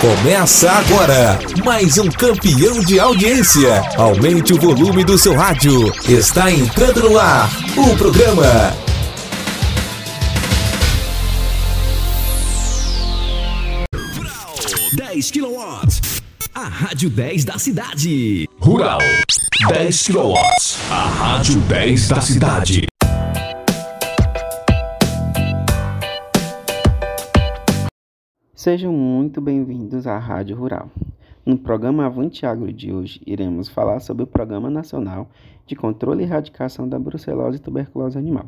Começa agora mais um campeão de audiência. Aumente o volume do seu rádio. Está entrando no ar o programa 10 kW. A Rádio 10 da cidade. Rural. 10 kW. A Rádio 10 da cidade. Sejam muito bem-vindos à Rádio Rural. No programa Avante Agro de hoje, iremos falar sobre o Programa Nacional de Controle e Erradicação da Brucelose e Tuberculose Animal.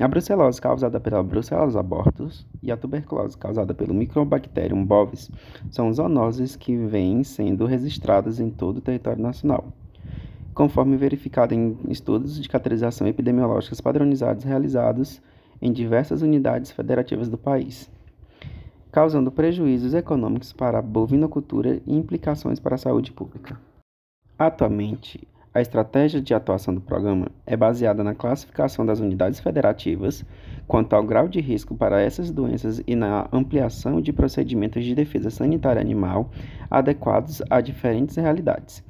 A brucelose causada pela Brucellosis abortus e a tuberculose causada pelo Microbacterium bovis são zoonoses que vêm sendo registradas em todo o território nacional, conforme verificado em estudos de caracterização epidemiológicas padronizados realizados em diversas unidades federativas do país causando prejuízos econômicos para a bovinocultura e implicações para a saúde pública. Atualmente, a estratégia de atuação do programa é baseada na classificação das unidades federativas quanto ao grau de risco para essas doenças e na ampliação de procedimentos de defesa sanitária animal adequados a diferentes realidades.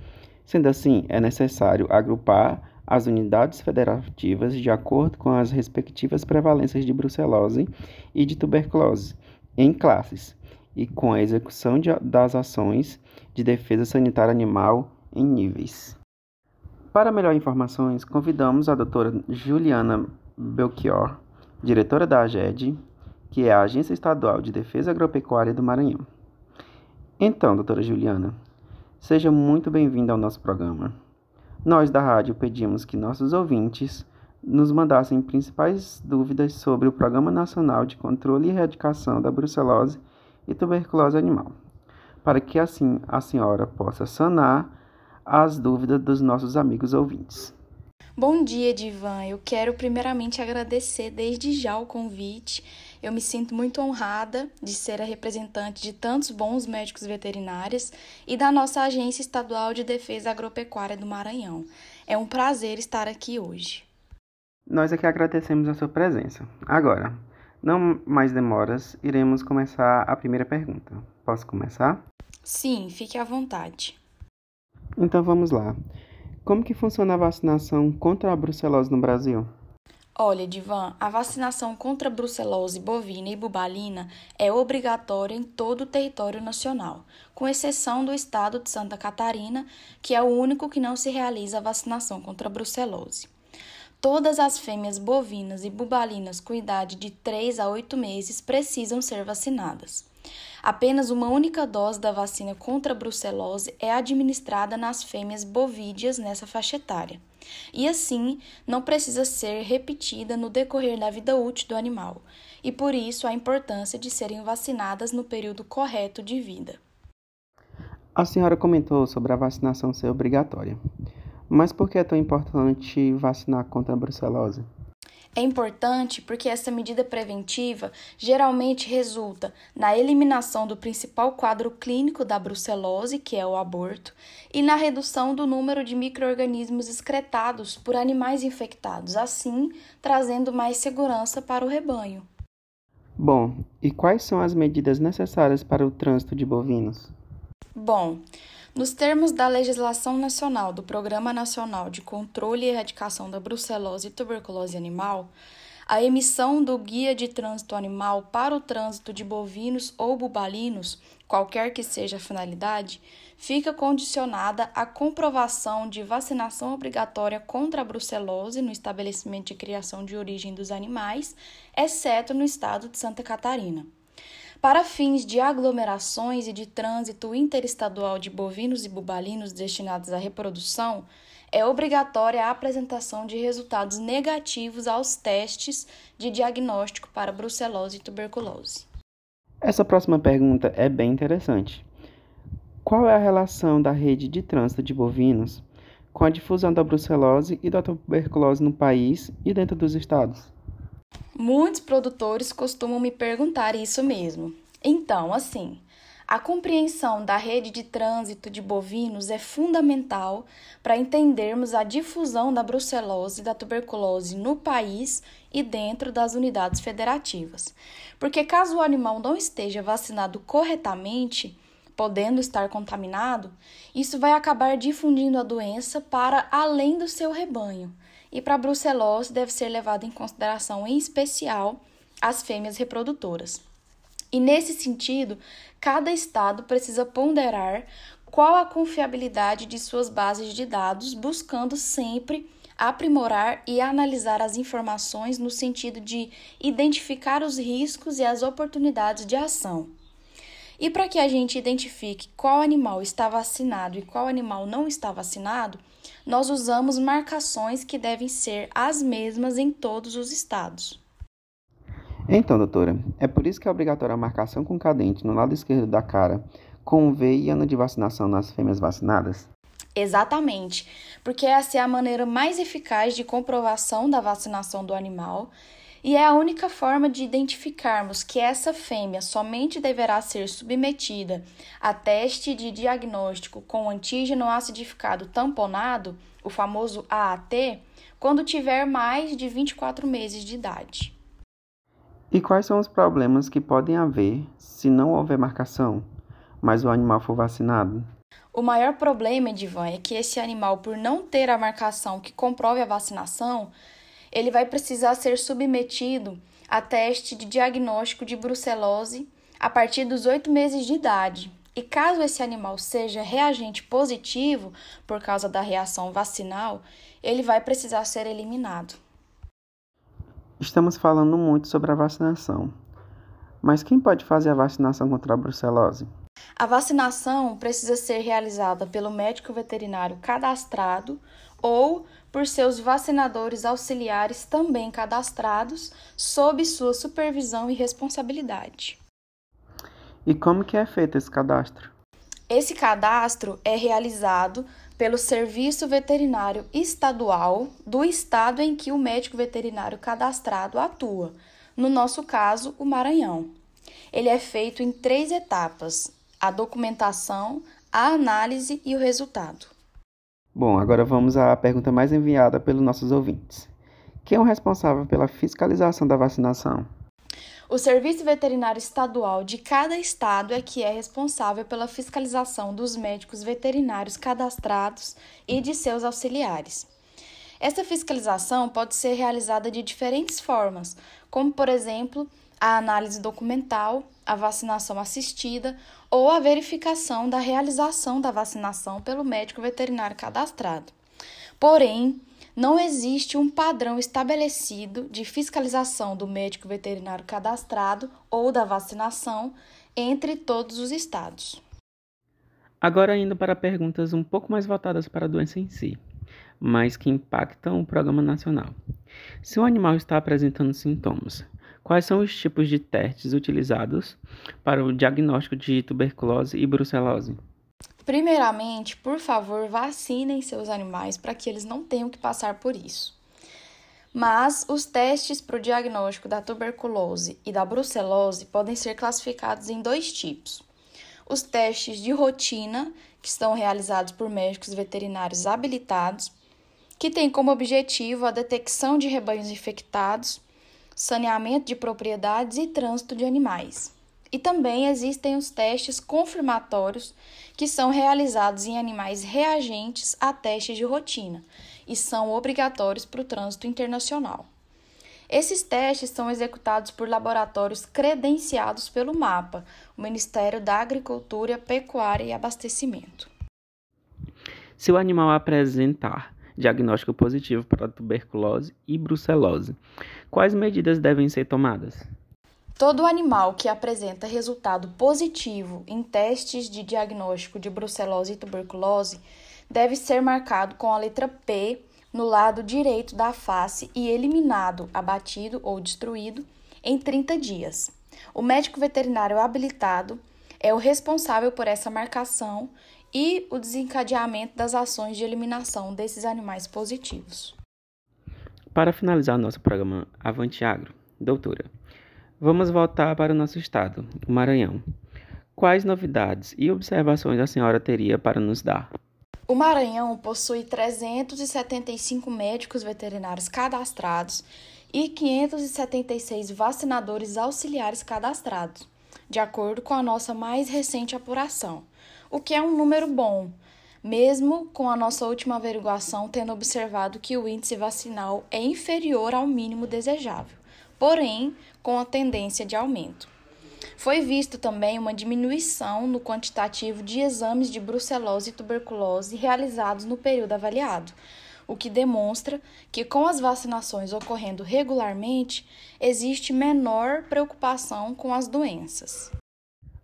Sendo assim, é necessário agrupar as unidades federativas de acordo com as respectivas prevalências de brucelose e de tuberculose em classes e com a execução de, das ações de defesa sanitária animal em níveis. Para melhor informações, convidamos a doutora Juliana Belchior, diretora da AGED, que é a Agência Estadual de Defesa Agropecuária do Maranhão. Então, doutora Juliana, seja muito bem-vinda ao nosso programa. Nós da rádio pedimos que nossos ouvintes nos mandassem principais dúvidas sobre o Programa Nacional de Controle e Erradicação da Brucelose e Tuberculose Animal, para que assim a senhora possa sanar as dúvidas dos nossos amigos ouvintes. Bom dia, Divan. Eu quero primeiramente agradecer desde já o convite. Eu me sinto muito honrada de ser a representante de tantos bons médicos veterinários e da nossa Agência Estadual de Defesa Agropecuária do Maranhão. É um prazer estar aqui hoje. Nós aqui agradecemos a sua presença. Agora, não mais demoras, iremos começar a primeira pergunta. Posso começar? Sim, fique à vontade. Então vamos lá. Como que funciona a vacinação contra a brucelose no Brasil? Olha, Divan, a vacinação contra a brucelose bovina e bubalina é obrigatória em todo o território nacional, com exceção do estado de Santa Catarina, que é o único que não se realiza a vacinação contra a brucelose. Todas as fêmeas bovinas e bubalinas com idade de 3 a 8 meses precisam ser vacinadas. Apenas uma única dose da vacina contra a brucelose é administrada nas fêmeas bovídeas nessa faixa etária. E assim, não precisa ser repetida no decorrer da vida útil do animal, e por isso a importância de serem vacinadas no período correto de vida. A senhora comentou sobre a vacinação ser obrigatória. Mas por que é tão importante vacinar contra a brucelose? É importante porque essa medida preventiva geralmente resulta na eliminação do principal quadro clínico da brucelose, que é o aborto, e na redução do número de microorganismos excretados por animais infectados, assim trazendo mais segurança para o rebanho. Bom, e quais são as medidas necessárias para o trânsito de bovinos? Bom, nos termos da legislação nacional do Programa Nacional de Controle e Erradicação da Brucelose e Tuberculose Animal, a emissão do Guia de Trânsito Animal para o trânsito de bovinos ou bubalinos, qualquer que seja a finalidade, fica condicionada à comprovação de vacinação obrigatória contra a brucelose no estabelecimento de criação de origem dos animais, exceto no estado de Santa Catarina. Para fins de aglomerações e de trânsito interestadual de bovinos e bubalinos destinados à reprodução, é obrigatória a apresentação de resultados negativos aos testes de diagnóstico para brucelose e tuberculose. Essa próxima pergunta é bem interessante. Qual é a relação da rede de trânsito de bovinos com a difusão da brucelose e da tuberculose no país e dentro dos estados? Muitos produtores costumam me perguntar isso mesmo. Então, assim, A compreensão da rede de trânsito de bovinos é fundamental para entendermos a difusão da brucelose e da tuberculose no país e dentro das unidades federativas. Porque caso o animal não esteja vacinado corretamente, podendo estar contaminado, isso vai acabar difundindo a doença para além do seu rebanho. E para a brucelose deve ser levado em consideração em especial as fêmeas reprodutoras. E nesse sentido, cada estado precisa ponderar qual a confiabilidade de suas bases de dados, buscando sempre aprimorar e analisar as informações no sentido de identificar os riscos e as oportunidades de ação. E para que a gente identifique qual animal está vacinado e qual animal não está vacinado, nós usamos marcações que devem ser as mesmas em todos os estados. Então, doutora, é por isso que é obrigatória a marcação com cadente no lado esquerdo da cara com V e ano de vacinação nas fêmeas vacinadas? Exatamente, porque essa é a maneira mais eficaz de comprovação da vacinação do animal e é a única forma de identificarmos que essa fêmea somente deverá ser submetida a teste de diagnóstico com antígeno acidificado tamponado, o famoso AAT, quando tiver mais de 24 meses de idade. E quais são os problemas que podem haver se não houver marcação, mas o animal for vacinado? O maior problema, Edivan, é que esse animal, por não ter a marcação que comprove a vacinação, ele vai precisar ser submetido a teste de diagnóstico de brucelose a partir dos oito meses de idade. E caso esse animal seja reagente positivo por causa da reação vacinal, ele vai precisar ser eliminado. Estamos falando muito sobre a vacinação. Mas quem pode fazer a vacinação contra a brucelose? A vacinação precisa ser realizada pelo médico veterinário cadastrado ou por seus vacinadores auxiliares também cadastrados, sob sua supervisão e responsabilidade. E como que é feito esse cadastro? Esse cadastro é realizado pelo Serviço Veterinário Estadual do estado em que o médico veterinário cadastrado atua, no nosso caso, o Maranhão. Ele é feito em três etapas: a documentação, a análise e o resultado. Bom, agora vamos à pergunta mais enviada pelos nossos ouvintes. Quem é o responsável pela fiscalização da vacinação? O Serviço Veterinário Estadual de cada estado é que é responsável pela fiscalização dos médicos veterinários cadastrados e de seus auxiliares. Essa fiscalização pode ser realizada de diferentes formas, como, por exemplo, a análise documental, a vacinação assistida ou a verificação da realização da vacinação pelo médico veterinário cadastrado. Porém, não existe um padrão estabelecido de fiscalização do médico veterinário cadastrado ou da vacinação entre todos os estados. Agora, indo para perguntas um pouco mais voltadas para a doença em si, mas que impactam o programa nacional. Se o animal está apresentando sintomas, quais são os tipos de testes utilizados para o diagnóstico de tuberculose e brucelose? Primeiramente, por favor, vacinem seus animais para que eles não tenham que passar por isso. Mas os testes para o diagnóstico da tuberculose e da brucelose podem ser classificados em dois tipos. Os testes de rotina, que são realizados por médicos veterinários habilitados, que têm como objetivo a detecção de rebanhos infectados, saneamento de propriedades e trânsito de animais. E também existem os testes confirmatórios, que são realizados em animais reagentes a testes de rotina e são obrigatórios para o trânsito internacional. Esses testes são executados por laboratórios credenciados pelo MAPA, o Ministério da Agricultura, Pecuária e Abastecimento. Se o animal apresentar diagnóstico positivo para tuberculose e brucelose, quais medidas devem ser tomadas? Todo animal que apresenta resultado positivo em testes de diagnóstico de brucelose e tuberculose deve ser marcado com a letra P no lado direito da face e eliminado, abatido ou destruído em 30 dias. O médico veterinário habilitado é o responsável por essa marcação e o desencadeamento das ações de eliminação desses animais positivos. Para finalizar nosso programa Avante Agro, doutora, Vamos voltar para o nosso estado, o Maranhão. Quais novidades e observações a senhora teria para nos dar? O Maranhão possui 375 médicos veterinários cadastrados e 576 vacinadores auxiliares cadastrados, de acordo com a nossa mais recente apuração, o que é um número bom, mesmo com a nossa última averiguação tendo observado que o índice vacinal é inferior ao mínimo desejável, porém com a tendência de aumento. Foi visto também uma diminuição no quantitativo de exames de brucelose e tuberculose realizados no período avaliado, o que demonstra que, com as vacinações ocorrendo regularmente, existe menor preocupação com as doenças.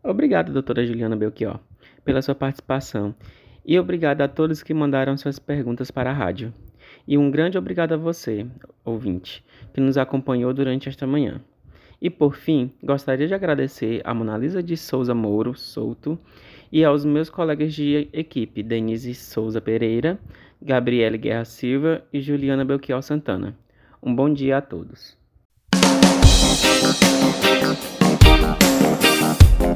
Obrigado, doutora Juliana Belchior, pela sua participação e obrigado a todos que mandaram suas perguntas para a rádio. E um grande obrigado a você, ouvinte, que nos acompanhou durante esta manhã. E por fim, gostaria de agradecer a Monalisa de Souza Mouro Souto e aos meus colegas de equipe, Denise Souza Pereira, Gabriele Guerra Silva e Juliana Belchior Santana. Um bom dia a todos.